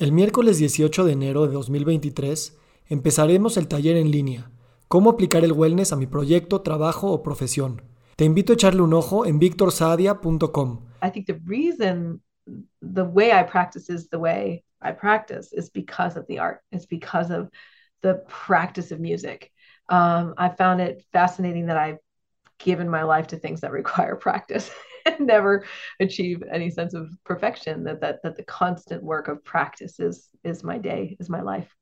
El miércoles 18 de enero de 2023 empezaremos el taller en línea, cómo aplicar el wellness a mi proyecto, trabajo o profesión. Te invito a echarle un ojo en victorsadia.com. I think the reason the way I practice is the way I practice is because of the art. It's because of the practice of music. Um, I found it fascinating that I've given my life to things that require practice. never achieve any sense of perfection that the constant work of practice is is my day is my life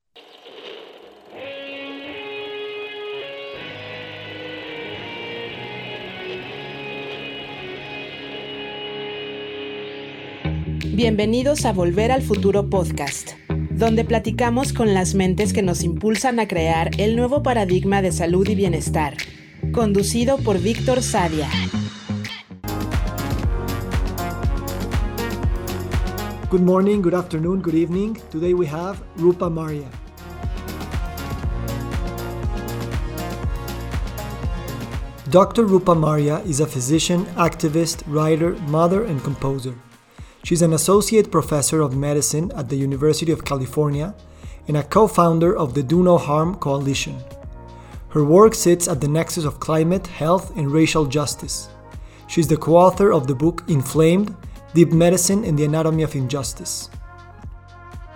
Bienvenidos a Volver al Futuro Podcast, donde platicamos con las mentes que nos impulsan a crear el nuevo paradigma de salud y bienestar, conducido por Víctor Sadia. Good morning, good afternoon, good evening. Today we have Rupa Marya. Dr. Rupa Marya is a physician, activist, writer, mother, and composer. She's an associate professor of medicine at the University of California and a co founder of the Do No Harm Coalition. Her work sits at the nexus of climate, health, and racial justice. She's the co author of the book Inflamed Deep Medicine and the Anatomy of Injustice.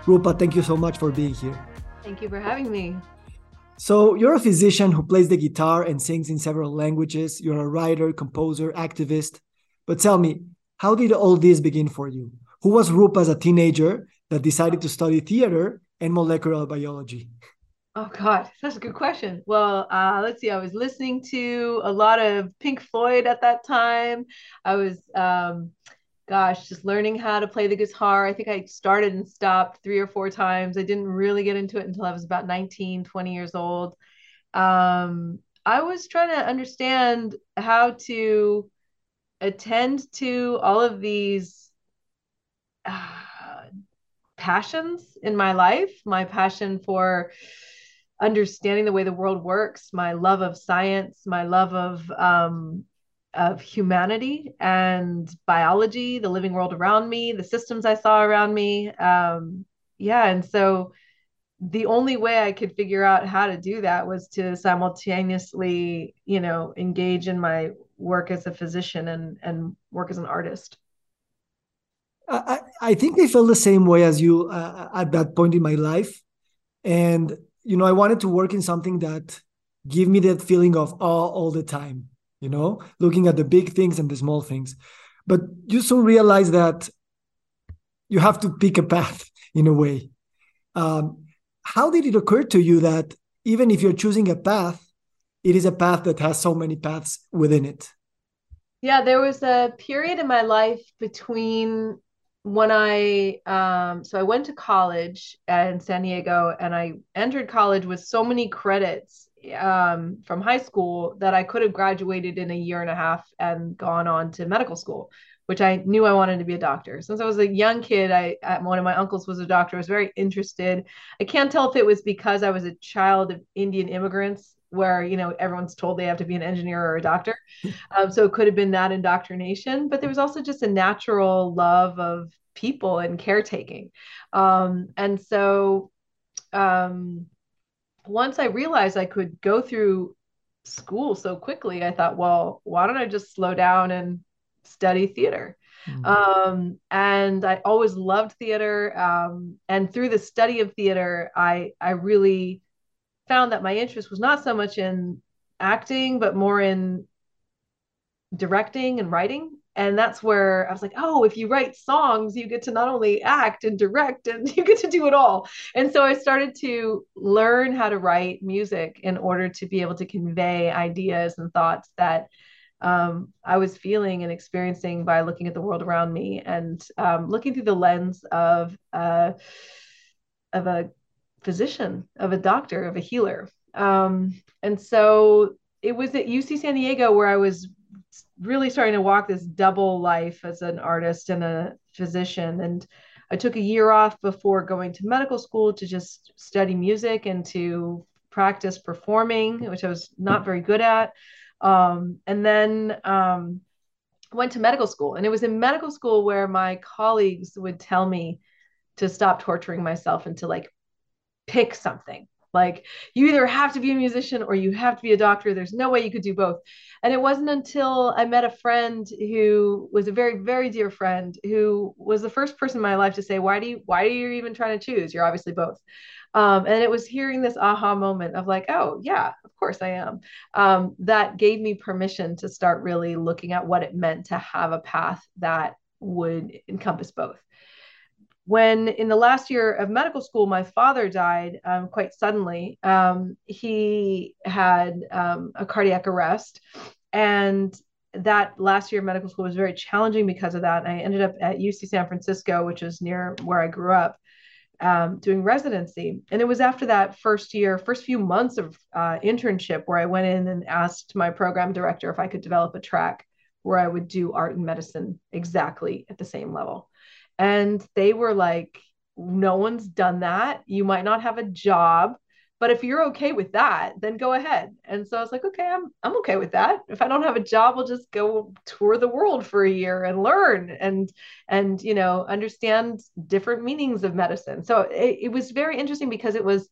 Rupa, thank you so much for being here. Thank you for having me. So, you're a physician who plays the guitar and sings in several languages. You're a writer, composer, activist. But tell me, how did all this begin for you? Who was Rupa as a teenager that decided to study theater and molecular biology? Oh God, that's a good question. Well, uh, let's see. I was listening to a lot of Pink Floyd at that time. I was um, gosh, just learning how to play the guitar. I think I started and stopped three or four times. I didn't really get into it until I was about 19, 20 years old. Um, I was trying to understand how to attend to all of these uh, passions in my life, my passion for understanding the way the world works, my love of science, my love of um, of humanity and biology, the living world around me, the systems I saw around me. Um, yeah, and so the only way I could figure out how to do that was to simultaneously, you know, engage in my work as a physician and and work as an artist. I, I think I felt the same way as you uh, at that point in my life, and you know, I wanted to work in something that give me that feeling of awe all the time you know, looking at the big things and the small things. But you soon realize that you have to pick a path in a way. Um, how did it occur to you that even if you're choosing a path, it is a path that has so many paths within it? Yeah, there was a period in my life between when I um, so I went to college in San Diego and I entered college with so many credits um, from high school that I could have graduated in a year and a half and gone on to medical school, which I knew I wanted to be a doctor. Since I was a young kid, I one of my uncles was a doctor. I was very interested. I can't tell if it was because I was a child of Indian immigrants where you know everyone's told they have to be an engineer or a doctor um, so it could have been that indoctrination but there was also just a natural love of people and caretaking um, and so um, once I realized I could go through school so quickly, I thought, well, why don't I just slow down and study theater? Mm-hmm. Um, and I always loved theater. Um, and through the study of theater, I I really found that my interest was not so much in acting, but more in directing and writing and that's where I was like, oh, if you write songs, you get to not only act and direct, and you get to do it all. And so I started to learn how to write music in order to be able to convey ideas and thoughts that um, I was feeling and experiencing by looking at the world around me and um, looking through the lens of uh, of a physician, of a doctor, of a healer. Um, and so it was at UC San Diego where I was really starting to walk this double life as an artist and a physician. And I took a year off before going to medical school to just study music and to practice performing, which I was not very good at. Um, and then um, went to medical school. And it was in medical school where my colleagues would tell me to stop torturing myself and to like pick something like you either have to be a musician or you have to be a doctor. There's no way you could do both. And it wasn't until I met a friend who was a very, very dear friend who was the first person in my life to say, why do you, why are you even trying to choose? You're obviously both. Um, and it was hearing this aha moment of like, oh yeah, of course I am. Um, that gave me permission to start really looking at what it meant to have a path that would encompass both when in the last year of medical school, my father died um, quite suddenly. Um, he had um, a cardiac arrest, and that last year of medical school was very challenging because of that. I ended up at UC San Francisco, which is near where I grew up, um, doing residency. And it was after that first year, first few months of uh, internship, where I went in and asked my program director if I could develop a track where I would do art and medicine exactly at the same level. And they were like, no one's done that. You might not have a job, but if you're okay with that, then go ahead. And so I was like, okay, I'm I'm okay with that. If I don't have a job, I'll just go tour the world for a year and learn and and you know understand different meanings of medicine. So it, it was very interesting because it was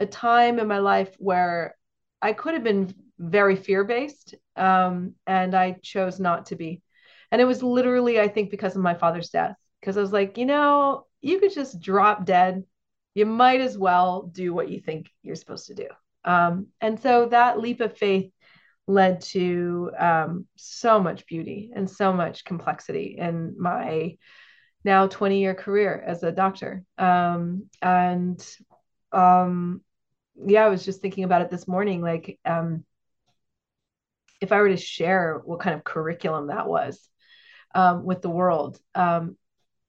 a time in my life where I could have been very fear based, um, and I chose not to be. And it was literally, I think, because of my father's death because I was like, you know, you could just drop dead. You might as well do what you think you're supposed to do. Um, and so that leap of faith led to um, so much beauty and so much complexity in my now 20 year career as a doctor. Um, and um, yeah, I was just thinking about it this morning. Like, um, if I were to share what kind of curriculum that was um, with the world,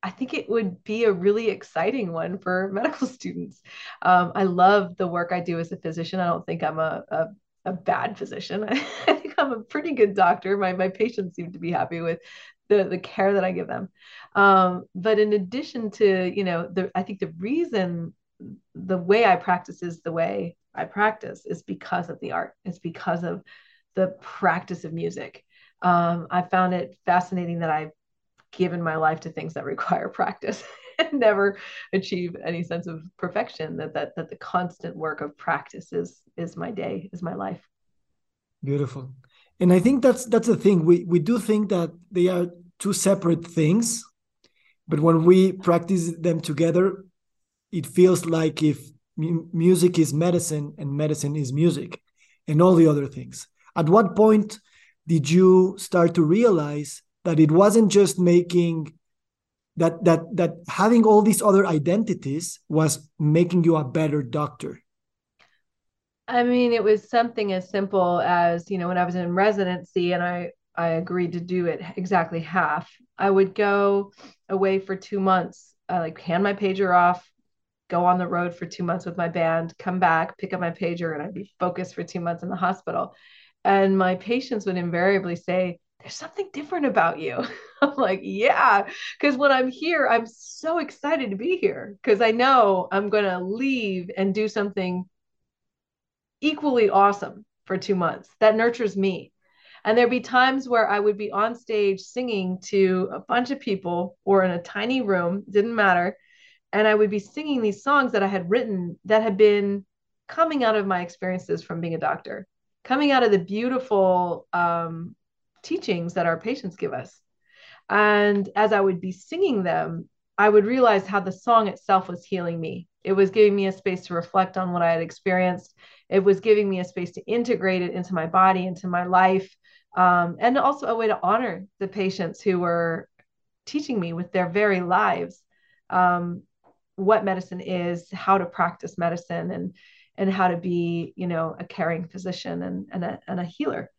I think it would be a really exciting one for medical students. Um, I love the work I do as a physician. I don't think I'm a, a, a bad physician. I think I'm a pretty good doctor. My, my patients seem to be happy with the, the care that I give them. Um, but in addition to, you know, the, I think the reason the way I practice is the way I practice is because of the art. It's because of the practice of music. Um, I found it fascinating that I given my life to things that require practice and never achieve any sense of perfection that that that the constant work of practice is is my day is my life. Beautiful. And i think that's that's the thing. We we do think that they are two separate things but when we practice them together it feels like if music is medicine and medicine is music and all the other things. At what point did you start to realize that it wasn't just making that that that having all these other identities was making you a better doctor. I mean it was something as simple as you know when i was in residency and i i agreed to do it exactly half i would go away for two months I like hand my pager off go on the road for two months with my band come back pick up my pager and i'd be focused for two months in the hospital. And my patients would invariably say there's something different about you. I'm like, yeah, because when I'm here, I'm so excited to be here because I know I'm going to leave and do something equally awesome for two months that nurtures me. And there'd be times where I would be on stage singing to a bunch of people or in a tiny room, didn't matter. And I would be singing these songs that I had written that had been coming out of my experiences from being a doctor, coming out of the beautiful um, teachings that our patients give us. And as I would be singing them, I would realize how the song itself was healing me. It was giving me a space to reflect on what I had experienced. It was giving me a space to integrate it into my body, into my life, um, and also a way to honor the patients who were teaching me with their very lives um, what medicine is, how to practice medicine, and and how to be, you know, a caring physician and and a, and a healer.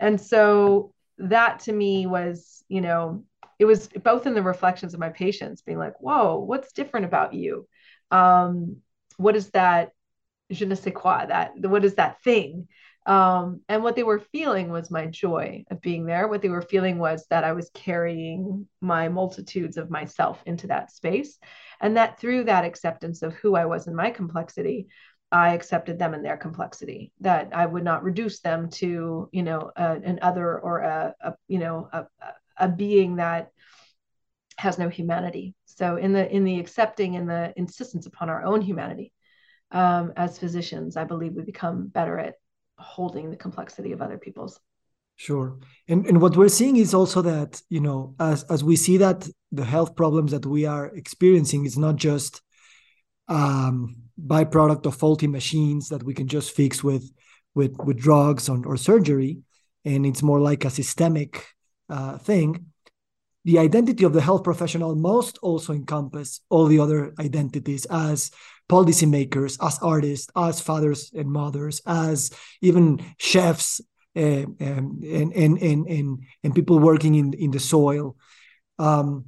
And so that to me was, you know, it was both in the reflections of my patients being like, whoa, what's different about you? Um, what is that je ne sais quoi, that what is that thing? Um, and what they were feeling was my joy of being there. What they were feeling was that I was carrying my multitudes of myself into that space. And that through that acceptance of who I was in my complexity, I accepted them in their complexity, that I would not reduce them to, you know, an other or a, a you know, a, a being that has no humanity. So in the in the accepting and the insistence upon our own humanity um, as physicians, I believe we become better at holding the complexity of other people's. Sure. And and what we're seeing is also that, you know, as as we see that the health problems that we are experiencing is not just um byproduct of faulty machines that we can just fix with with with drugs or, or surgery, and it's more like a systemic uh, thing. The identity of the health professional must also encompass all the other identities as policymakers, as artists, as fathers and mothers, as even chefs uh, and, and, and, and, and people working in, in the soil. Um,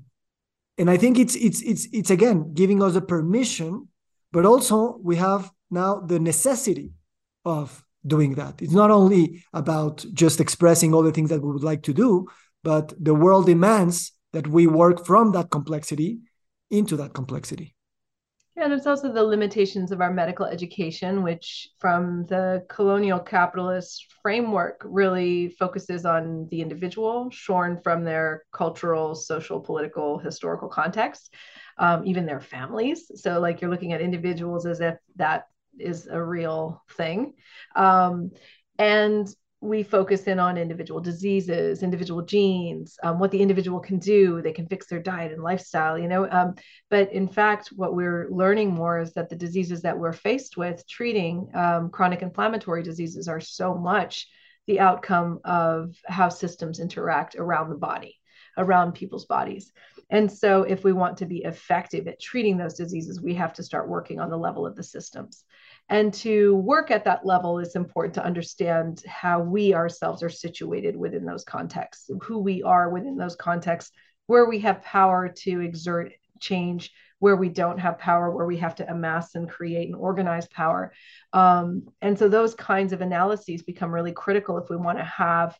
and I think it's, it's, it's, it's again giving us a permission, but also we have now the necessity of doing that. It's not only about just expressing all the things that we would like to do, but the world demands that we work from that complexity into that complexity. And it's also the limitations of our medical education, which from the colonial capitalist framework really focuses on the individual, shorn from their cultural, social, political, historical context, um, even their families. So, like you're looking at individuals as if that is a real thing. Um, and we focus in on individual diseases, individual genes, um, what the individual can do. They can fix their diet and lifestyle, you know. Um, but in fact, what we're learning more is that the diseases that we're faced with treating um, chronic inflammatory diseases are so much the outcome of how systems interact around the body, around people's bodies. And so, if we want to be effective at treating those diseases, we have to start working on the level of the systems. And to work at that level, it's important to understand how we ourselves are situated within those contexts, who we are within those contexts, where we have power to exert change, where we don't have power, where we have to amass and create and organize power. Um, and so those kinds of analyses become really critical if we want to have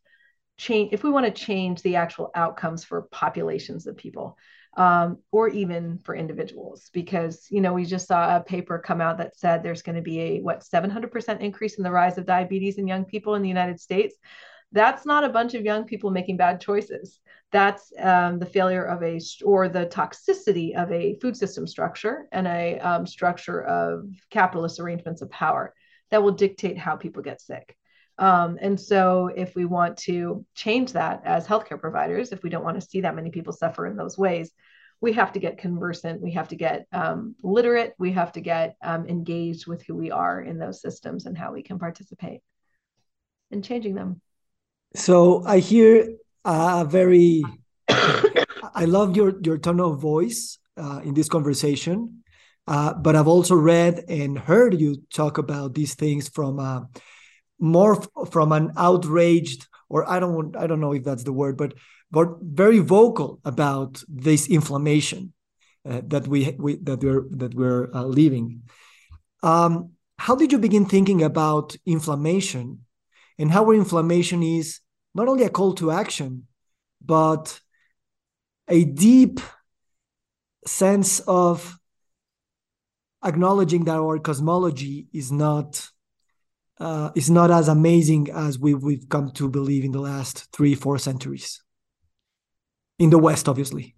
change, if we want to change the actual outcomes for populations of people um, or even for individuals because you know we just saw a paper come out that said there's going to be a what 700% increase in the rise of diabetes in young people in the united states. That's not a bunch of young people making bad choices. That's um, the failure of a or the toxicity of a food system structure and a um, structure of capitalist arrangements of power that will dictate how people get sick um, and so, if we want to change that as healthcare providers, if we don't want to see that many people suffer in those ways, we have to get conversant, we have to get um, literate, we have to get um, engaged with who we are in those systems and how we can participate in changing them. So, I hear a very, I love your, your tone of voice uh, in this conversation. Uh, but I've also read and heard you talk about these things from uh, more f- from an outraged or I don't I don't know if that's the word, but but very vocal about this inflammation uh, that we, we that we're that we're uh, living. Um, how did you begin thinking about inflammation, and how inflammation is not only a call to action, but a deep sense of acknowledging that our cosmology is not uh, is not as amazing as we, we've come to believe in the last three, four centuries. In the West, obviously.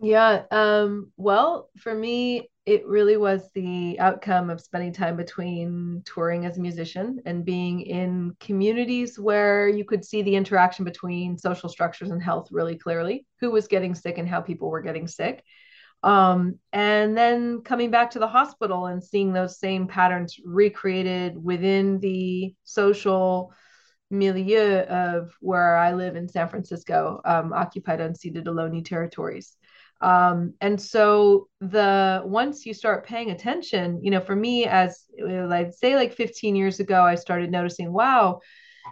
Yeah. Um, well, for me, it really was the outcome of spending time between touring as a musician and being in communities where you could see the interaction between social structures and health really clearly who was getting sick and how people were getting sick um, and then coming back to the hospital and seeing those same patterns recreated within the social milieu of where I live in San Francisco, um, occupied unceded Ohlone territories. Um, and so the once you start paying attention, you know, for me as I'd say like 15 years ago, I started noticing, wow,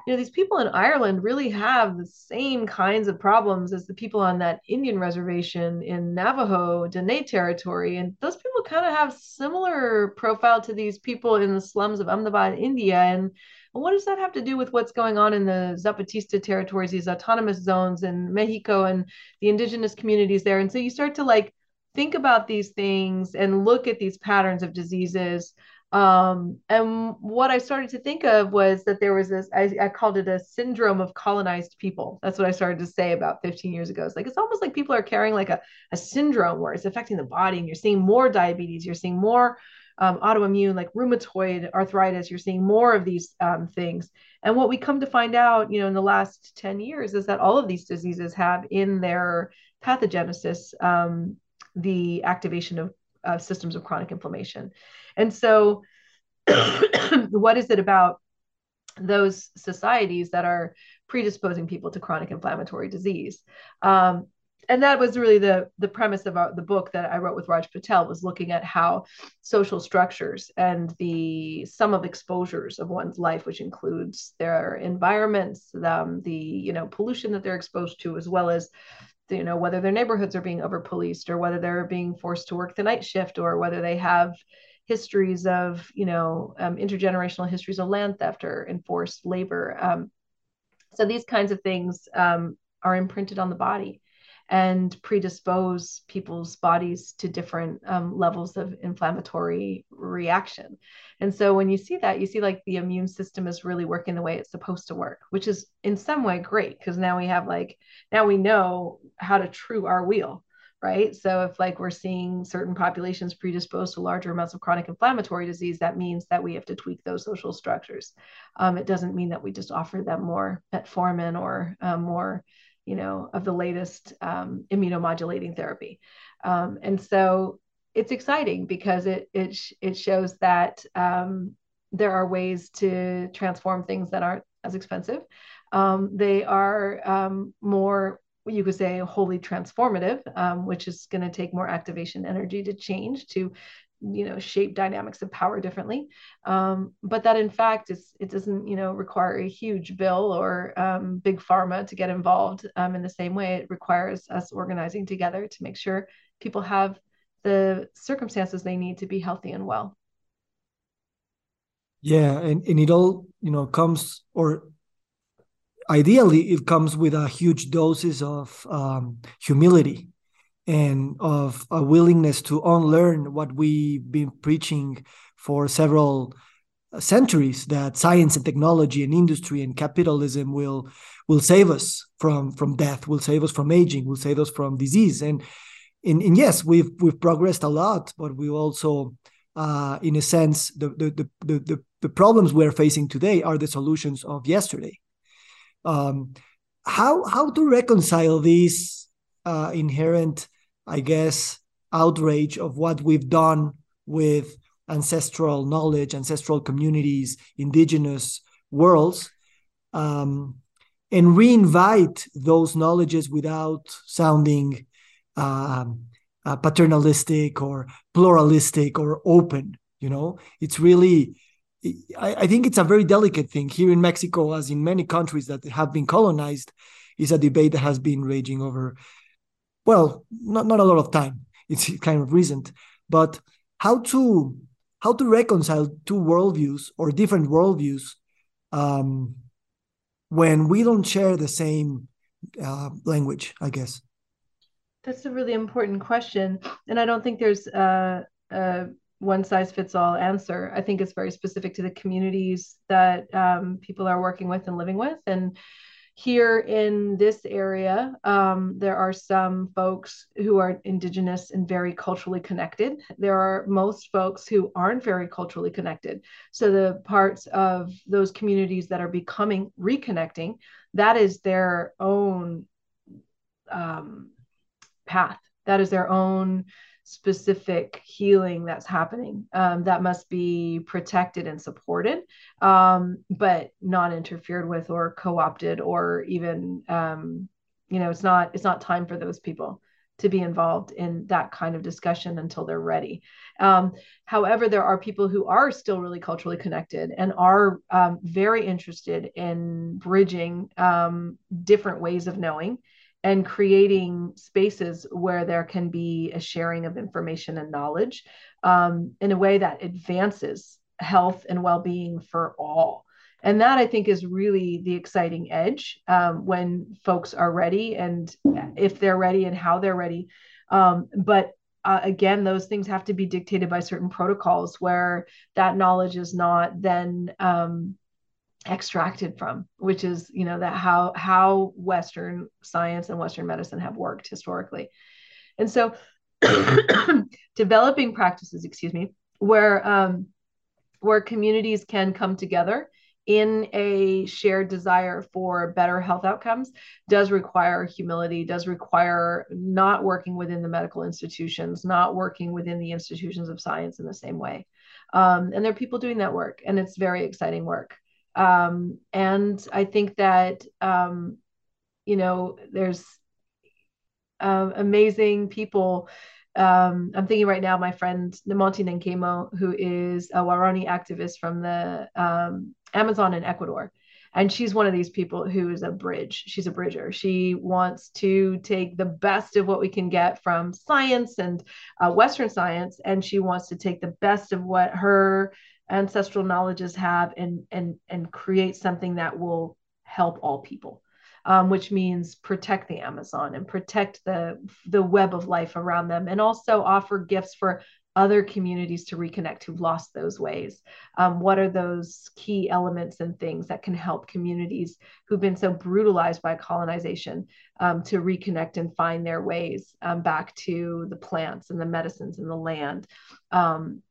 you know, these people in Ireland really have the same kinds of problems as the people on that Indian reservation in Navajo, Dene territory. And those people kind of have similar profile to these people in the slums of Ahmedabad, India. And what does that have to do with what's going on in the Zapatista territories, these autonomous zones in Mexico and the indigenous communities there? And so you start to like think about these things and look at these patterns of diseases Um, and what I started to think of was that there was this, I, I, called it a syndrome of colonized people. That's what I started to say about 15 years ago. It's like, it's almost like people are carrying like a, a syndrome where it's affecting the body and you're seeing more diabetes, you're seeing more um, autoimmune, like rheumatoid arthritis, you're seeing more of these um, things. And what we come to find out, you know, in the last 10 years is that all of these diseases have in their pathogenesis um, the activation of uh, systems of chronic inflammation. And so, what is it about those societies that are predisposing people to chronic inflammatory disease? Um, and that was really the the premise of our, the book that I wrote with Raj Patel was looking at how social structures and the sum of exposures of one's life, which includes their environments, um, the you know pollution that they're exposed to, as well as you know whether their neighborhoods are being over policed or whether they're being forced to work the night shift or whether they have histories of you know um, intergenerational histories of land theft or enforced labor um, so these kinds of things um, are imprinted on the body and predispose people's bodies to different um, levels of inflammatory reaction. And so when you see that, you see like the immune system is really working the way it's supposed to work, which is in some way great because now we have like, now we know how to true our wheel right? So if like we're seeing certain populations predisposed to larger amounts of chronic inflammatory disease, that means that we have to tweak those social structures. Um, it doesn't mean that we just offer them more metformin or um, more, you know, of the latest um, immunomodulating therapy. Um, and so it's exciting because it it it shows that um, there are ways to transform things that aren't as expensive. Um, they are more you could say wholly transformative, um, which is going to take more activation energy to change to you know shape dynamics of power differently. Um, but that in fact is it doesn't you know require a huge bill or um, big pharma to get involved um, in the same way it requires us organizing together to make sure people have the circumstances they need to be healthy and well. Yeah and, and it all you know comes or ideally it comes with a huge doses of um, humility and of a willingness to unlearn what we've been preaching for several centuries that science and technology and industry and capitalism will will save us from from death will save us from aging will save us from disease. And and, and yes we've we've progressed a lot but we also uh, in a sense the the, the the the problems we're facing today are the solutions of yesterday um, how how to reconcile this uh, inherent, I guess, outrage of what we've done with ancestral knowledge, ancestral communities, indigenous worlds, um, and reinvite those knowledges without sounding um, uh, paternalistic or pluralistic or open. You know, it's really I, I think it's a very delicate thing here in Mexico, as in many countries that have been colonized, is a debate that has been raging over, well, not, not a lot of time. It's kind of recent, but how to how to reconcile two worldviews or different worldviews um, when we don't share the same uh, language, I guess. That's a really important question, and I don't think there's a, a one size fits all answer. I think it's very specific to the communities that um, people are working with and living with. And here in this area, um, there are some folks who are indigenous and very culturally connected. There are most folks who aren't very culturally connected. So the parts of those communities that are becoming reconnecting, that is their own um, path. That is their own specific healing that's happening um, that must be protected and supported um, but not interfered with or co-opted or even um, you know it's not it's not time for those people to be involved in that kind of discussion until they're ready. Um, however, there are people who are still really culturally connected and are um, very interested in bridging um, different ways of knowing and creating spaces where there can be a sharing of information and knowledge um, in a way that advances health and well-being for all. And that i think is really the exciting edge um, when folks are ready and if they're ready and how they're ready. Um, but uh, again, those things have to be dictated by certain protocols where that knowledge is not then um, extracted from, which is you know that how how Western science and Western medicine have worked historically, and so developing practices, excuse me, where um, where communities can come together in a shared desire for better health outcomes does require humility does require not working within the medical institutions not working within the institutions of science in the same way. Um, and there are people doing that work and it's very exciting work um, and i think that um, you know there's uh, amazing people um, I'm thinking right now, my friend Nemonte Nenquimo, who is a Waorani activist from the um, Amazon in Ecuador. And she's one of these people who is a bridge. She's a bridger. She wants to take the best of what we can get from science and uh, Western science, and she wants to take the best of what her ancestral knowledges have and and and create something that will help all people um, which means protect the Amazon and protect the the web of life around them, and also offer gifts for other communities to reconnect who've lost those ways. Um, what are those key elements and things that can help communities who've been so brutalized by colonization um, to reconnect and find their ways um, back to the plants and the medicines and the land um,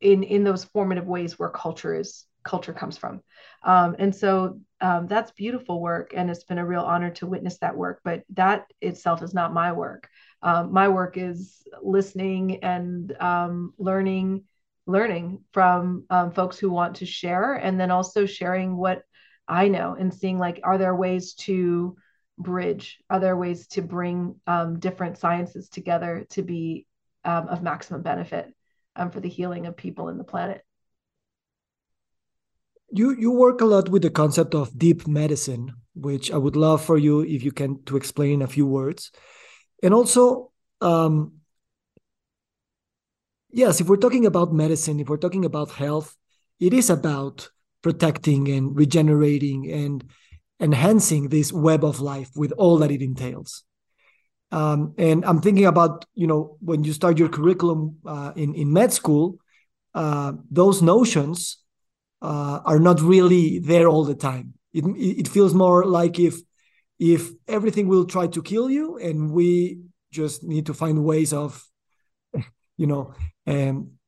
in in those formative ways where culture is culture comes from. Um, and so um, that's beautiful work. And it's been a real honor to witness that work. But that itself is not my work. Um, my work is listening and um, learning, learning from um, folks who want to share, and then also sharing what I know and seeing like, are there ways to bridge? Are there ways to bring um, different sciences together to be of maximum benefit for the healing of people in the planet? you you work a lot with the concept of deep medicine, which I would love for you if you can to explain in a few words, and also. Um, yes, if we're talking about medicine, if we're talking about health, it is about protecting and regenerating and enhancing this web of life with all that it entails. Um, and I'm thinking about, you know, when you start your curriculum uh, in in med school, uh, those notions uh, are not really there all the time. It, it feels more like if if everything will try to kill you, and we just need to find ways of, you know, um,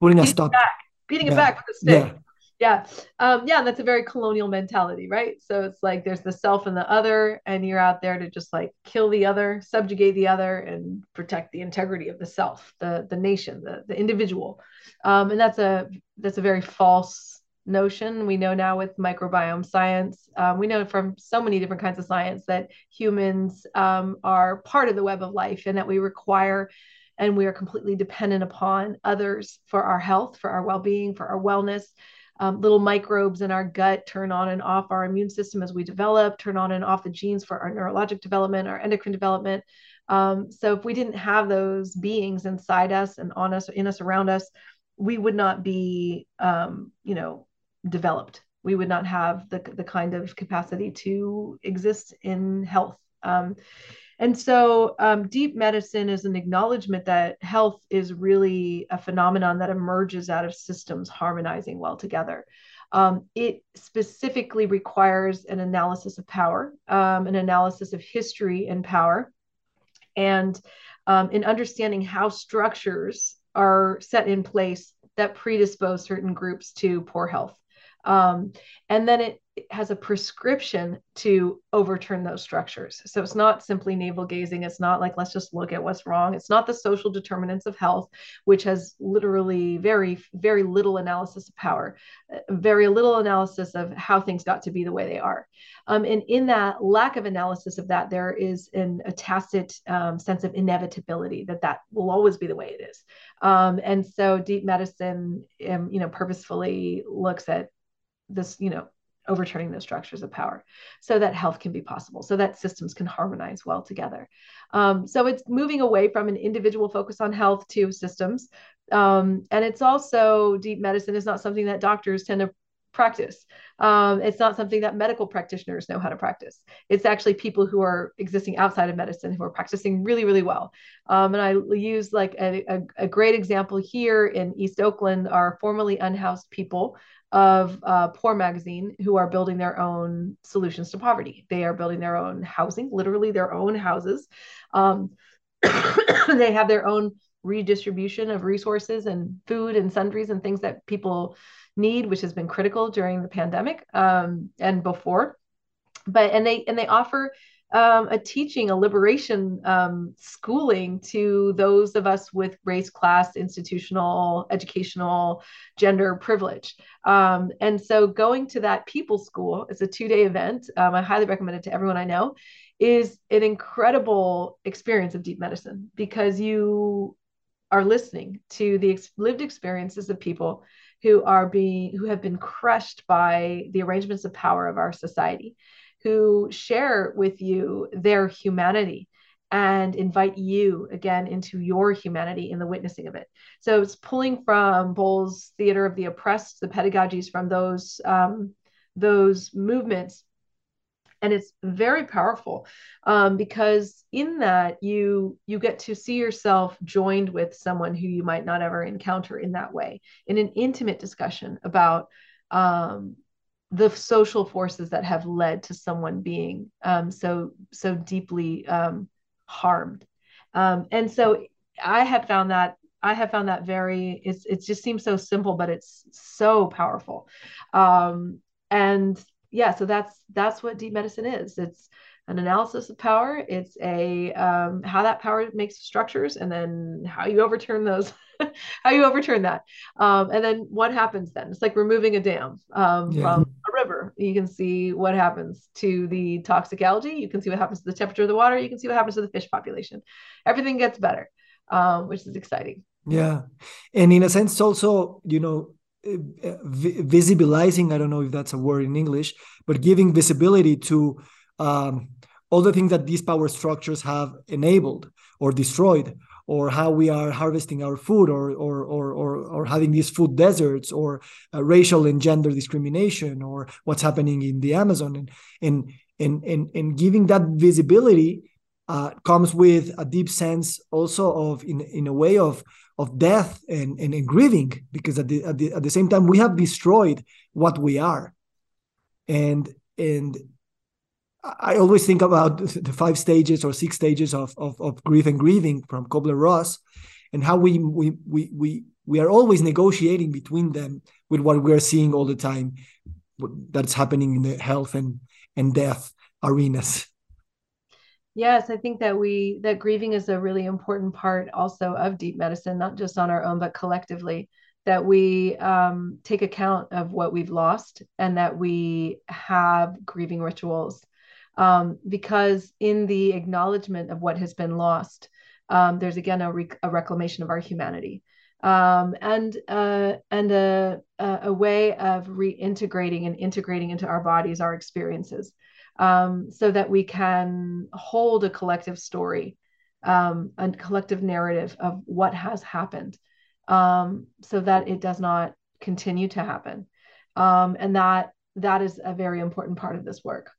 putting a stop. Back. Beating yeah. it back with a stick. Yeah. Yeah. Um, yeah, that's a very colonial mentality, right? So it's like there's the self and the other, and you're out there to just like kill the other, subjugate the other, and protect the integrity of the self, the the nation, the the individual. Um, and that's a that's a very false notion. We know now with microbiome science, um, we know from so many different kinds of science that humans um, are part of the web of life and that we require and we are completely dependent upon others for our health, for our well being, for our wellness. Um, little microbes in our gut turn on and off our immune system as we develop, turn on and off the genes for our neurologic development, our endocrine development. Um, so if we didn't have those beings inside us and on us, in us, around us, we would not be, um, you know, developed. We would not have the, the kind of capacity to exist in health. Um, and so, um, deep medicine is an acknowledgement that health is really a phenomenon that emerges out of systems harmonizing well together. Um, it specifically requires an analysis of power, um, an analysis of history and power, and um, in understanding how structures are set in place that predispose certain groups to poor health. Um, and then it has a prescription to overturn those structures. So it's not simply navel gazing. It's not like, let's just look at what's wrong. It's not the social determinants of health, which has literally very, very little analysis of power, very little analysis of how things got to be the way they are. Um, and in that lack of analysis of that, there is an, a tacit um, sense of inevitability that that will always be the way it is. Um, and so deep medicine, um, you know, purposefully looks at this, you know, overturning those structures of power so that health can be possible, so that systems can harmonize well together. Um, so it's moving away from an individual focus on health to systems. Um, and it's also deep medicine is not something that doctors tend to practice. Um, it's not something that medical practitioners know how to practice. It's actually people who are existing outside of medicine who are practicing really, really well. Um, and I use like a, a, a, great example here in East Oakland are formerly unhoused people of uh, Poor Magazine who are building their own solutions to poverty. They are building their own housing, literally their own houses. Um, they have their own redistribution of resources and food and sundries and things that people need, which has been critical during the pandemic um, and before. But and they and they offer um, a teaching, a liberation um, schooling to those of us with race, class, institutional, educational, gender privilege. Um, and so going to that people school, it's a two day event. Um, I highly recommend it to everyone I know, is an incredible experience of deep medicine because you are listening to the ex- lived experiences of people who are being who have been crushed by the arrangements of power of our society who share with you their humanity and invite you again into your humanity in the witnessing of it. So it's pulling from Boal's Theater of the Oppressed, the pedagogies from those um, those movements, and it's very powerful um, because in that you you get to see yourself joined with someone who you might not ever encounter in that way in an intimate discussion about um, the social forces that have led to someone being um, so so deeply um, harmed. Um, and so i have found that i have found that very it's it just seems so simple but it's so powerful. Um, and yeah so that's that's what deep medicine is. It's an analysis of power. It's a um, how that power makes structures and then how you overturn those how you overturn that. Um, and then what happens then? It's like removing a dam um, yeah. from a river. You can see what happens to the toxic algae. You can see what happens to the temperature of the water. You can see what happens to the fish population. Everything gets better um, which is exciting. Yeah. And in a sense also you know visibilizing i don't know if that's a word in english but giving visibility to um, all the things that these power structures have enabled or destroyed or how we are harvesting our food or or or or, or having these food deserts or uh, racial and gender discrimination or what's happening in the Amazon and and and and, and giving that visibility uh, comes with a deep sense also of in in a way of of death and, and, and grieving because at the, at the at the same time we have destroyed what we are and and I always think about the five stages or six stages of, of, of grief and grieving from Kubler-Ross and how we, we, we, we, we are always negotiating between them with what we are seeing all the time that's happening in the health and, and death arenas. Yes, I think that we that grieving is a really important part also of deep medicine, not just on our own, but collectively. That we um, take account of what we've lost and that we have grieving rituals um, because in the acknowledgement of what has been lost, um, there's again a, rec- a, reclamation of our humanity um, and uh, and a, a, way of reintegrating and integrating into our bodies our experiences, um, so that we can hold a collective story, um, a collective narrative of what has happened, um, so that it does not continue to happen, and that that is a very important part of this work.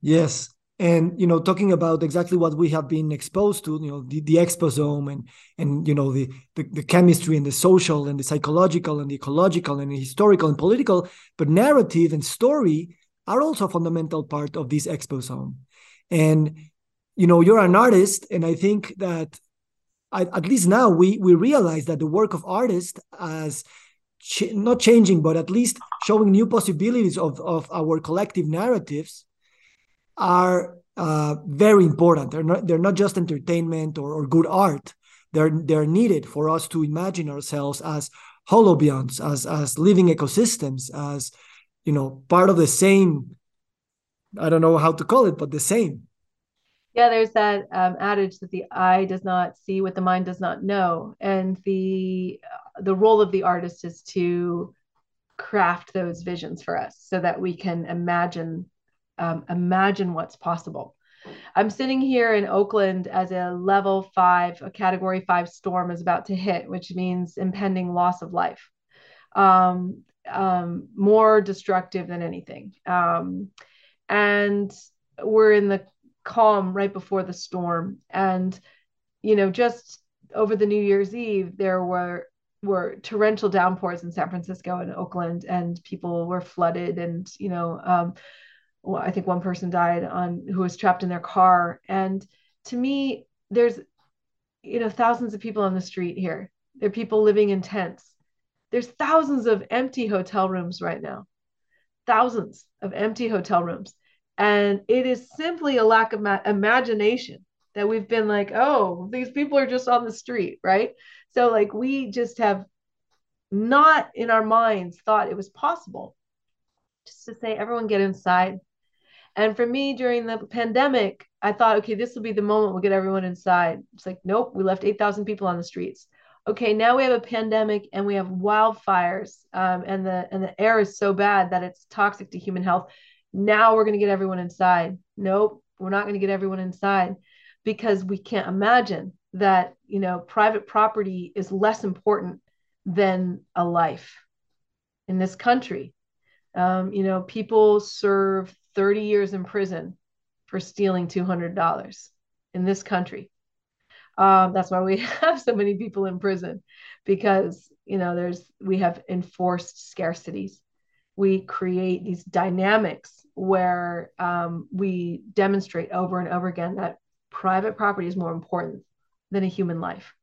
Yes. And you know, talking about exactly what we have been exposed to, you know, the, the exposome and and you know the, the, the chemistry and the social and the psychological and the ecological and the historical and political, but narrative and story are also a fundamental part of this exposome. And you know, you're an artist, and I think that I, at least now we we realize that the work of artists as ch- not changing, but at least showing new possibilities of of our collective narratives are uh, very important. They're not they're not just entertainment or, or good art. They're they're needed for us to imagine ourselves as holobionts, as as living ecosystems, as you know, part of the same. I don't know how to call it, but the same. Yeah, there's that um, adage that the eye does not see what the mind does not know, and the the role of the artist is to craft those visions for us so that we can imagine um, imagine what's possible. I'm sitting here in Oakland as a level five, a category five storm is about to hit, which means impending loss of life. Um, um, more destructive than anything. Um, and we're in the calm right before the storm. And, you know, just over the New Year's Eve, there were were torrential downpours in San Francisco and Oakland, and people were flooded. And you know, um, well, I think one person died on who was trapped in their car. And to me, there's you know thousands of people on the street here. There are people living in tents. There's thousands of empty hotel rooms right now, thousands of empty hotel rooms. And it is simply a lack of ma- imagination that we've been like, oh, these people are just on the street, right? So, like, we just have not in our minds thought it was possible just to say, everyone get inside. And for me, during the pandemic, I thought, okay, this will be the moment we'll get everyone inside. It's like, nope, we left 8,000 people on the streets okay, now we have a pandemic and we have wildfires, um, and the and the air is so bad that it's toxic to human health. Now we're going to get everyone inside. Nope, we're not going to get everyone inside because we can't imagine that you know private property is less important than a life in this country. Um, you know, people serve 30 years in prison for stealing $200 in this country. Um, that's why we have so many people in prison because you know there's we have enforced scarcities. We create these dynamics where um, we demonstrate over and over again that private property is more important than a human life.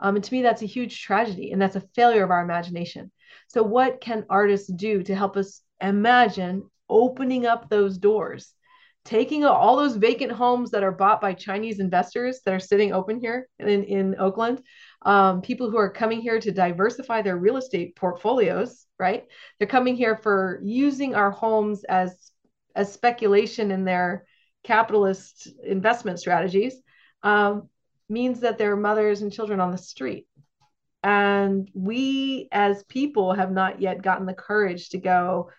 Um, and to me, that's a huge tragedy, and that's a failure of our imagination. So, what can artists do to help us imagine opening up those doors taking all those vacant homes that are bought by Chinese investors that are sitting open here in, in Oakland, um, people who are coming here to diversify their real estate portfolios, right? They're coming here for using our homes as, as speculation in their capitalist investment strategies, um, means that there are mothers and children on the street. And we as people have not yet gotten the courage to go,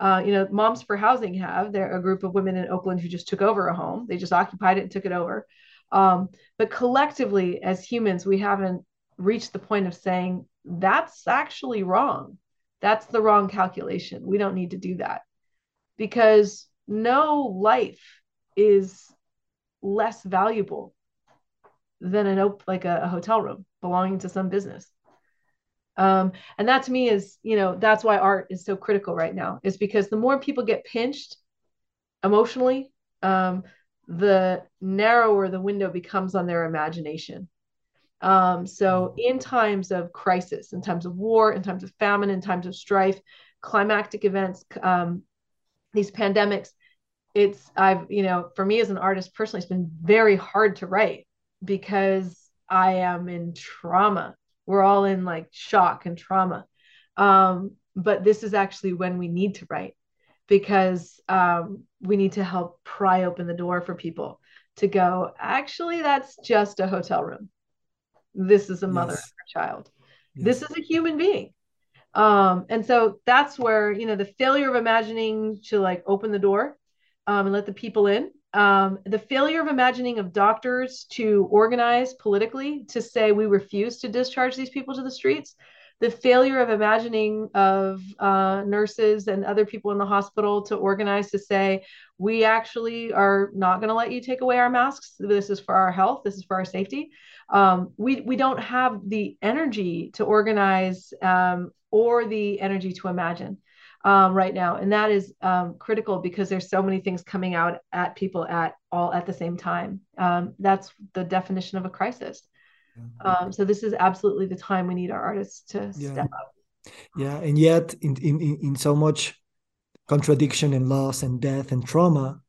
uh, you know, Moms for Housing have. They're a group of women in Oakland who just took over a home. They just occupied it and took it over. Um, but collectively, as humans, we haven't reached the point of saying that's actually wrong. That's the wrong calculation. We don't need to do that because no life is less valuable than an op- like a, a hotel room belonging to some business. Um, and that to me is, you know, that's why art is so critical right now, is because the more people get pinched emotionally, um, the narrower the window becomes on their imagination. Um, so, in times of crisis, in times of war, in times of famine, in times of strife, climactic events, um, these pandemics, it's, I've, you know, for me as an artist personally, it's been very hard to write because I am in trauma we're all in like shock and trauma um, but this is actually when we need to write because um, we need to help pry open the door for people to go actually that's just a hotel room this is a mother yes. and her child yes. this is a human being um, and so that's where you know the failure of imagining to like open the door um, and let the people in um, the failure of imagining of doctors to organize politically to say we refuse to discharge these people to the streets the failure of imagining of uh, nurses and other people in the hospital to organize to say we actually are not going to let you take away our masks. This is for our health. This is for our safety. Um, we, we don't have the energy to organize um, or the energy to imagine um, right now, and that is um, critical because there's so many things coming out at people at all at the same time. Um, that's the definition of a crisis. Um, so this is absolutely the time we need our artists to yeah. step up. Yeah, and yet in in in so much contradiction and loss and death and trauma,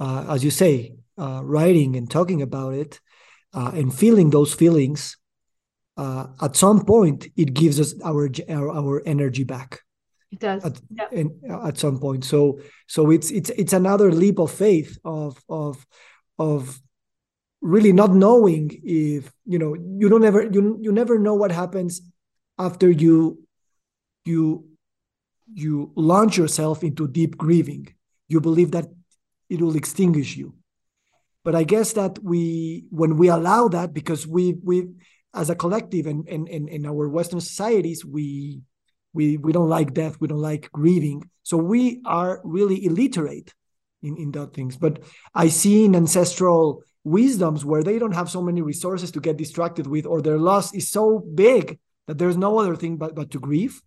uh, as you say, uh, writing and talking about it uh, and feeling those feelings, uh, at some point it gives us our our, our energy back it does. At, yeah. in, at some point. So so it's it's it's another leap of faith of of of really not knowing if you know you don't ever you you never know what happens after you you you launch yourself into deep grieving you believe that it will extinguish you but i guess that we when we allow that because we we as a collective and in, in, in our western societies we we we don't like death we don't like grieving. So we are really illiterate in in that things. But i see in ancestral wisdoms where they don't have so many resources to get distracted with or their loss is so big that there's no other thing but but to grieve.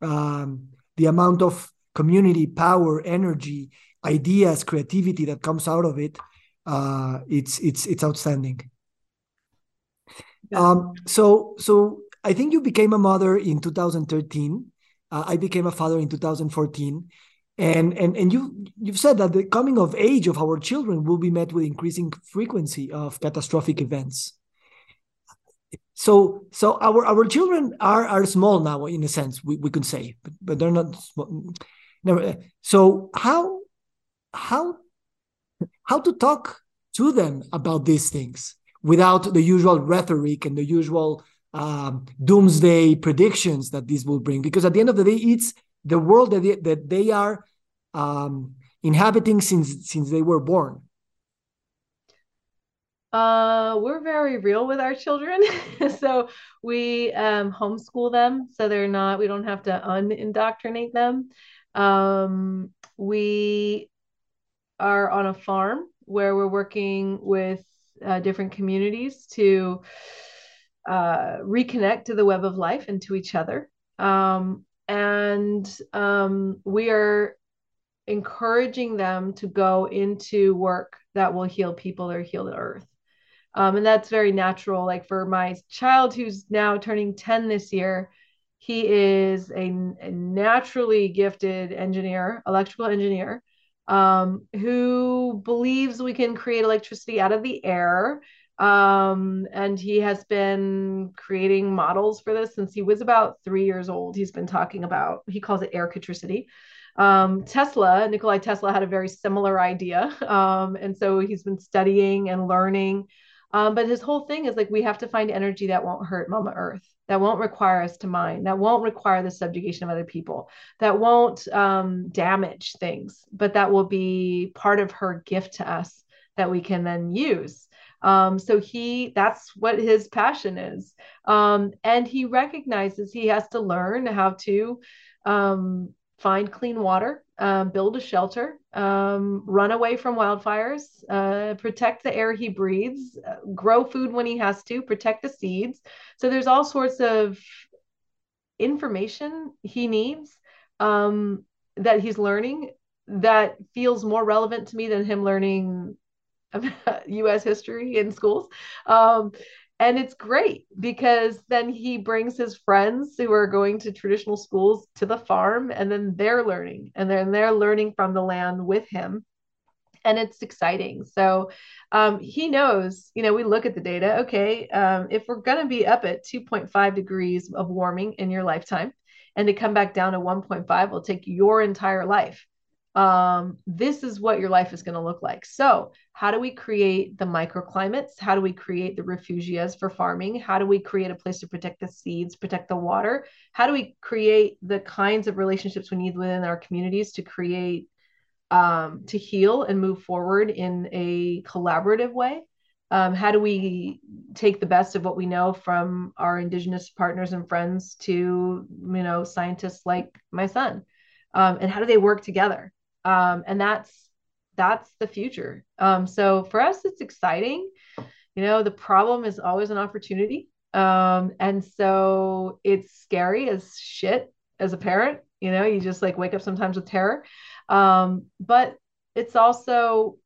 Um, the amount of community power energy ideas creativity that comes out of it uh, it's it's it's outstanding. Yeah. um, so so I think you became a mother in 2013. Uh, I became a father in 2014. And, and and you you've said that the coming of age of our children will be met with increasing frequency of catastrophic events. So so our our children are are small now in a sense we, we could say, but, but they're not small. Never. So how how how to talk to them about these things without the usual rhetoric and the usual um, doomsday predictions that this will bring. Because at the end of the day it's the world that they, that they are um, inhabiting since since they were born. Uh, we're very real with our children. So we um, homeschool them so they're not we don't have to unindoctrinate them. Um, we are on a farm where we're working with uh, different communities to uh, reconnect to the web of life and to each other. Um, and um, we are encouraging them to go into work that will heal people or heal the earth. Um, and that's very natural. Like for my child who's now turning 10 this year, he is a, a naturally gifted engineer, electrical engineer, um, who believes we can create electricity out of the air um, and he has been creating models for this since he was about three years old. He's been talking about, he calls it aircatricity. Um, Tesla, Nikolai Tesla had a very similar idea. Um, and so he's been studying and learning. Um, but his whole thing is like, we have to find energy that won't hurt Mama Earth, that won't require us to mine, that won't require the subjugation of other people, that won't um, damage things, but that will be part of her gift to us that we can then use. Um, so he that's what his passion is. Um, and he recognizes he has to learn how to um, find clean water, uh, build a shelter, um, run away from wildfires, uh, protect the air he breathes, uh, grow food when he has to, protect the seeds. So there's all sorts of information he needs um, that he's learning that feels more relevant to me than him learning US history in schools. Um, and it's great because then he brings his friends who are going to traditional schools to the farm and then they're learning and then they're learning from the land with him. And it's exciting. So um, he knows you know we look at the data okay um, if we're going to be up at 2.5 degrees of warming in your lifetime and to come back down to 1.5 will take your entire life um, this is what your life is going to look like. So, how do we create the microclimates? How do we create the refugias for farming? How do we create a place to protect the seeds, protect the water? How do we create the kinds of relationships we need within our communities to create, um, to heal and move forward in a collaborative way? Um, how do we take the best of what we know from our indigenous partners and friends to you know scientists like my son um, and how do they work together um, and that's that's the future. Um, so for us it's exciting. You know the problem is always an opportunity. Um, and so it's scary as shit as a parent. You know you just like wake up sometimes with terror. Um, but it's also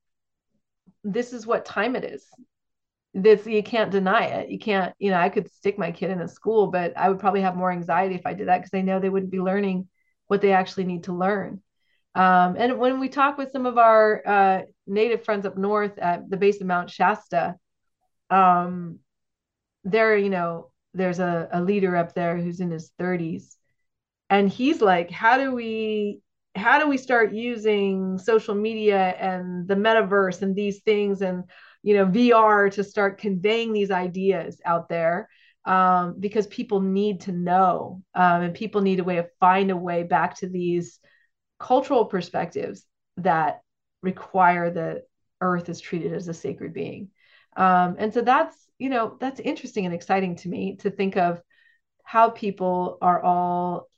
this is what time it is. This you can't deny it. You can't you know i could stick my kid in a school but i would probably have more anxiety if i did that because i know they wouldn't be learning what they actually need to learn um, and when we talk with some of our uh, native friends up north at the base of Mount Shasta, um, there, you know, there's a, a leader up there who's in his 30s, and he's like, "How do we, how do we start using social media and the metaverse and these things and you know VR to start conveying these ideas out there?" Um, because people need to know, um, and people need a way to find a way back to these cultural perspectives that require that earth is treated as a sacred being. Um, and so that's you know that's interesting and exciting to me to think of how people are all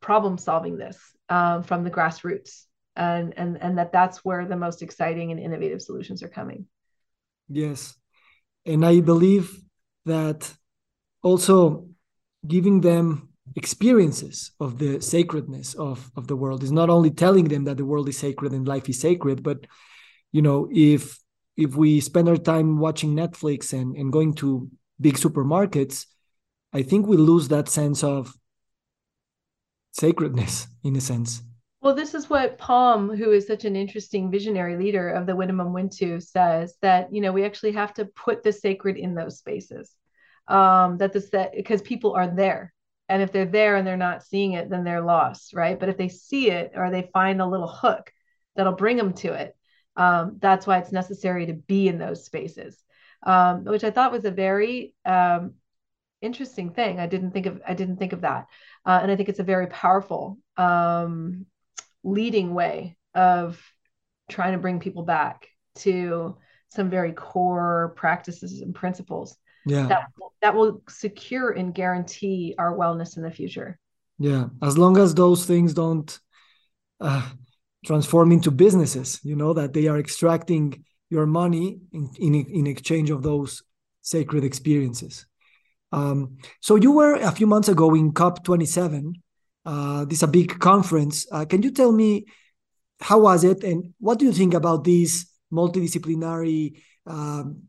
problem solving this um, from the grassroots and and and that that's where the most exciting and innovative solutions are coming. Yes. And i believe that also giving them experiences of the sacredness of of the world is not only telling them that the world is sacred and life is sacred but you know if if we spend our time watching netflix and and going to big supermarkets i think we lose that sense of sacredness in a sense well, this is what Palm, who is such an interesting visionary leader of the Winnemem Wintu, says that you know we actually have to put the sacred in those spaces. Um, that this that because people are there, and if they're there and they're not seeing it, then they're lost, right? But if they see it or they find a little hook that'll bring them to it, um, that's why it's necessary to be in those spaces, um, which I thought was a very um, interesting thing. I didn't think of I didn't think of that, uh, and I think it's a very powerful um, leading way of trying to bring people back to some very core practices and principles yeah. that, that will secure and guarantee our wellness in the future. Yeah. As long as those things don't uh, transform into businesses you know that they are extracting your money in, in, in exchange of those sacred experiences. Um, so you were a few months ago in cop 27 uh, this is a big conference. Uh, can you tell me how was it, and what do you think about these multidisciplinary, um,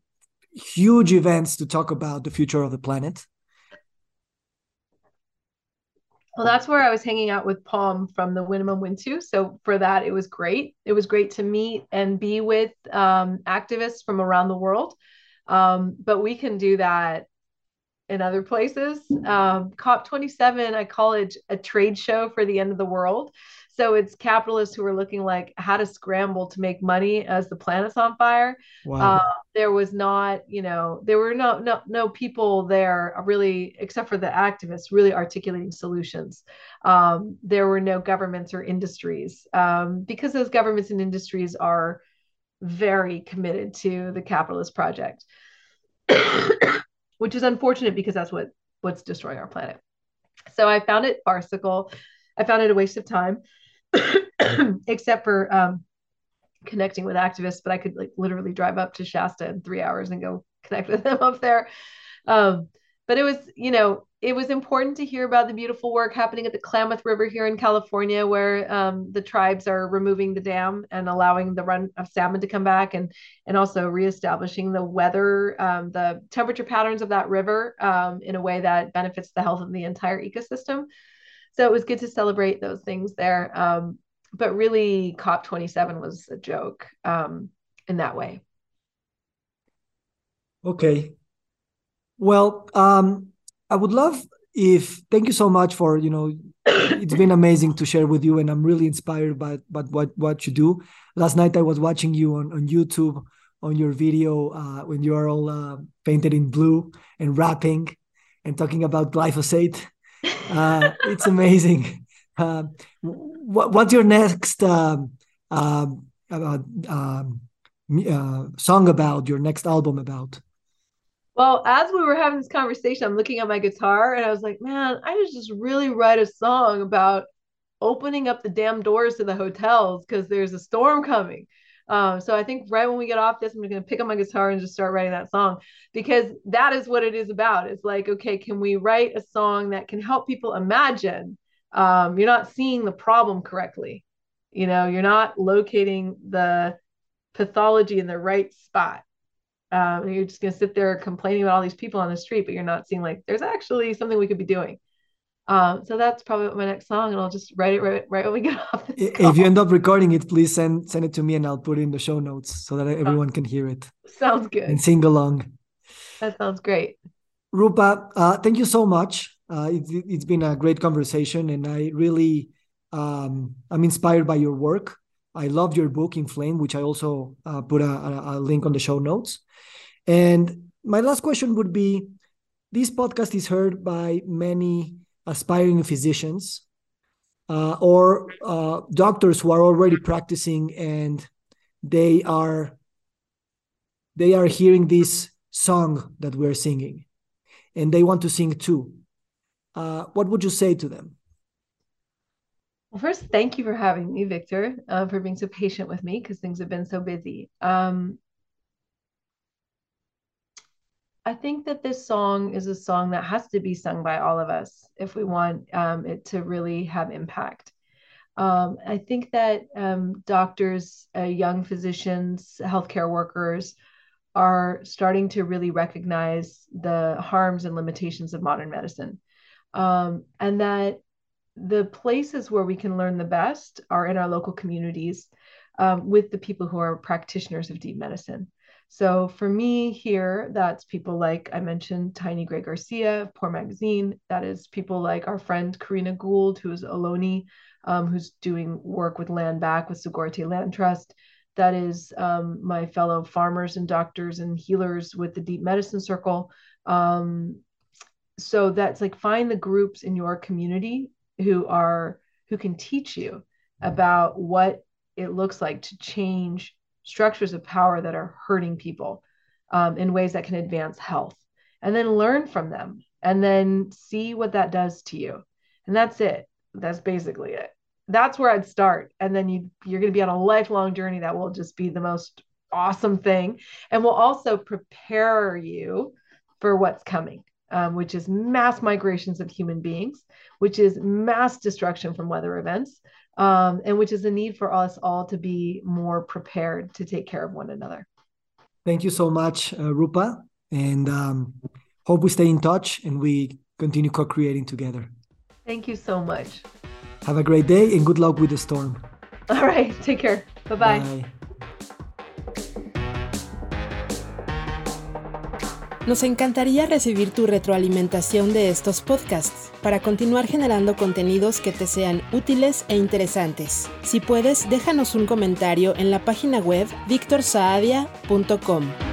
huge events to talk about the future of the planet? Well, that's where I was hanging out with Palm from the Winnemem Wintu. So for that, it was great. It was great to meet and be with um, activists from around the world. Um, but we can do that in other places. Um, COP27, I call it a trade show for the end of the world. So it's capitalists who are looking like how to scramble to make money as the planet's on fire. Wow. Uh, there was not, you know, there were no no no people there really, except for the activists, really articulating solutions. Um, there were no governments or industries um, because those governments and industries are very committed to the capitalist project which is unfortunate because that's what what's destroying our planet. So I found it farcical. I found it a waste of time, except for um, connecting with activists. But I could like literally drive up to Shasta in three hours and go connect with them up there. Um, but it was, you know, it was important to hear about the beautiful work happening at the Klamath River here in California, where um, the tribes are removing the dam and allowing the run of salmon to come back, and and also reestablishing the weather, um, the temperature patterns of that river um, in a way that benefits the health of the entire ecosystem. So it was good to celebrate those things there. Um, but really, COP27 was a joke um, in that way. Okay. Well, um, I would love if thank you so much for you know it's been amazing to share with you and i'm really inspired by, by what what you do last night i was watching you on, on youtube on your video uh, when you are all uh, painted in blue and rapping and talking about glyphosate uh, it's amazing uh, what, what's your next um, um, um uh, song about your next album about well, as we were having this conversation, I'm looking at my guitar and I was like, man, I should just really write a song about opening up the damn doors to the hotels because there's a storm coming. Um, so I think right when we get off this, I'm going to pick up my guitar and just start writing that song because that is what it is about. It's like, okay, can we write a song that can help people imagine? Um, you're not seeing the problem correctly. You know, you're not locating the pathology in the right spot um, you're just going to sit there complaining about all these people on the street, but you're not seeing like there's actually something we could be doing. Um, so that's probably my next song, and I'll just write it right, right when we get off. if call. you end up recording it, please send send it to me, and I'll put it in the show notes so that everyone can hear it. Sounds good. And sing along. That sounds great. Rupa, uh, thank you so much. Uh, it, it's been a great conversation, and I really um, I'm inspired by your work. I loved your book, Inflamed, which I also uh, put a, a, link on the show notes. And my last question would be this podcast is heard by many aspiring physicians uh, or uh, doctors who are already practicing and they are they are hearing this song that we're singing and they want to sing too uh, what would you say to them Well, first, thank you for having me, Victor, uh, for being so patient with me because things have been so busy. Um, I think that this song is a song that has to be sung by all of us if we want um, it to really have impact. Um, I think that um, doctors, uh, young physicians, healthcare workers are starting to really recognize the harms and limitations of modern medicine. Um, and that the places where we can learn the best are in our local communities um, with the people who are practitioners of deep medicine. So for me here, that's people like I mentioned Tiny Gray Garcia Poor Magazine. That is people like our friend Corrina Gould, who's Ohlone, um, who's doing work with Land Back with Sogorea Land Trust. That is um, my fellow farmers and doctors and healers with the Deep Medicine Circle. Um, so that's like find the groups in your community who are who can teach you about what it looks like to change structures of power that are hurting people um, in ways that can advance health and then learn from them and then see what that does to you. And that's it. That's basically it. That's where i'd start and then you you're going to be on a lifelong journey that will just be the most awesome thing and will also prepare you for what's coming um, which is mass migrations of human beings which is mass destruction from weather events um, and which is the need for us all to be more prepared to take care of one another. Thank you so much, uh, Rupa, and um, hope we stay in touch and we continue co-creating together. Thank you so much. Have a great day and good luck with the storm. All right, take care. Bye-bye. Bye. Nos encantaría recibir tu retroalimentación de estos podcasts para continuar generando contenidos que te sean útiles e interesantes. Si puedes, déjanos un comentario en la página web victorsaadia.com.